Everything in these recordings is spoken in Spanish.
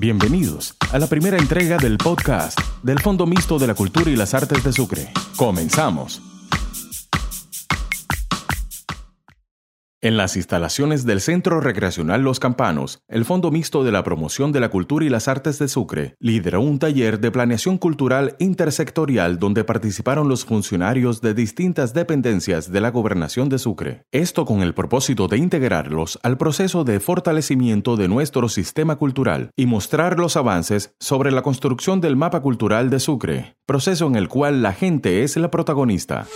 Bienvenidos a la primera entrega del podcast del Fondo Mixto de la Cultura y las Artes de Sucre. Comenzamos. En las instalaciones del Centro Recreacional Los Campanos, el Fondo Mixto de la Promoción de la Cultura y las Artes de Sucre lideró un taller de planeación cultural intersectorial donde participaron los funcionarios de distintas dependencias de la Gobernación de Sucre. Esto con el propósito de integrarlos al proceso de fortalecimiento de nuestro sistema cultural y mostrar los avances sobre la construcción del mapa cultural de Sucre, proceso en el cual la gente es la protagonista.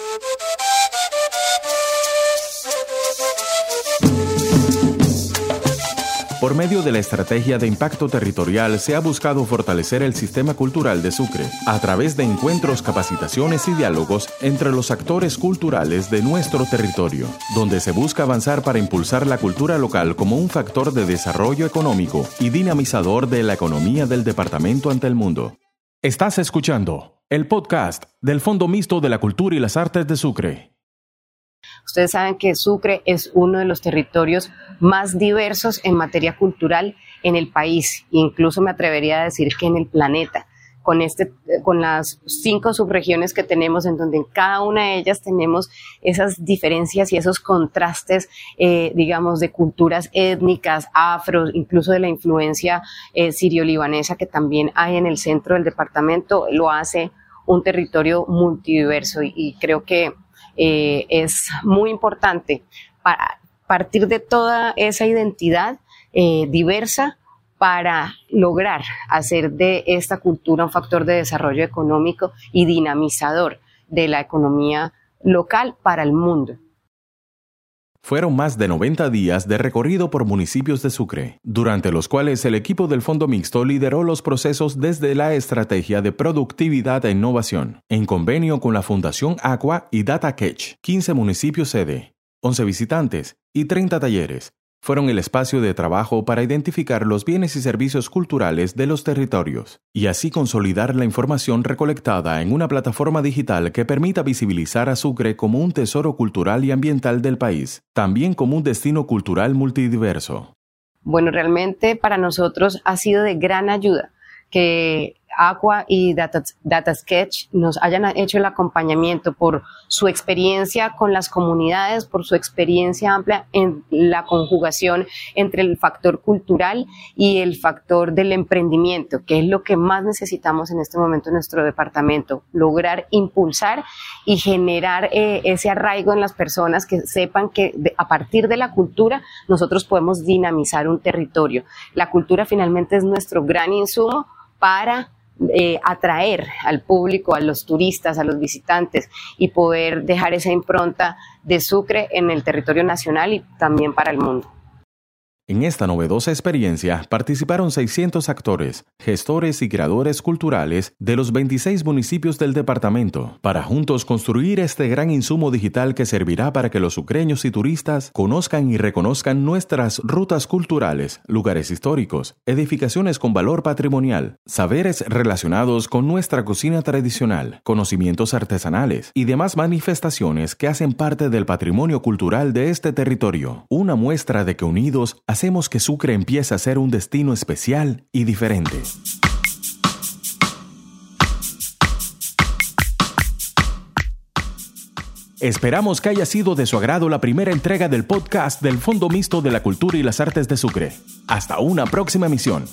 Por medio de la estrategia de impacto territorial se ha buscado fortalecer el sistema cultural de Sucre a través de encuentros, capacitaciones y diálogos entre los actores culturales de nuestro territorio, donde se busca avanzar para impulsar la cultura local como un factor de desarrollo económico y dinamizador de la economía del departamento ante el mundo. Estás escuchando el podcast del Fondo Mixto de la Cultura y las Artes de Sucre. Ustedes saben que Sucre es uno de los territorios más diversos en materia cultural en el país, incluso me atrevería a decir que en el planeta. Con, este, con las cinco subregiones que tenemos, en donde en cada una de ellas tenemos esas diferencias y esos contrastes, eh, digamos, de culturas étnicas, afro, incluso de la influencia eh, sirio-libanesa que también hay en el centro del departamento, lo hace un territorio multidiverso y creo que eh, es muy importante para partir de toda esa identidad eh, diversa para lograr hacer de esta cultura un factor de desarrollo económico y dinamizador de la economía local para el mundo. Fueron más de 90 días de recorrido por municipios de Sucre, durante los cuales el equipo del Fondo Mixto lideró los procesos desde la estrategia de productividad e innovación, en convenio con la Fundación Aqua y Data Catch, 15 municipios sede, 11 visitantes y 30 talleres, fueron el espacio de trabajo para identificar los bienes y servicios culturales de los territorios y así consolidar la información recolectada en una plataforma digital que permita visibilizar a Sucre como un tesoro cultural y ambiental del país, también como un destino cultural multidiverso. Bueno, realmente para nosotros ha sido de gran ayuda que Aqua y Data, Sketch nos hayan hecho el acompañamiento por su experiencia con las comunidades, por su experiencia amplia en la conjugación entre el factor cultural y el factor del emprendimiento, que es lo que más necesitamos en este momento en nuestro departamento, lograr impulsar y generar eh, ese arraigo en las personas que sepan que a partir de la cultura nosotros podemos dinamizar un territorio. La cultura finalmente es nuestro gran insumo para eh, atraer al público, a los turistas, a los visitantes y poder dejar esa impronta de Sucre en el territorio nacional y también para el mundo. En esta novedosa experiencia participaron 600 actores, gestores y creadores culturales de los 26 municipios del departamento, para juntos construir este gran insumo digital que servirá para que los sucreños y turistas conozcan y reconozcan nuestras rutas culturales, lugares históricos, edificaciones con valor patrimonial, saberes relacionados con nuestra cocina tradicional, conocimientos artesanales y demás manifestaciones que hacen parte del patrimonio cultural de este territorio. Una muestra de que unidos hacemos que Sucre empiece a ser un destino especial y diferente. Esperamos que haya sido de su agrado la primera entrega del podcast del Fondo Mixto de la Cultura y las Artes de Sucre. Hasta una próxima emisión.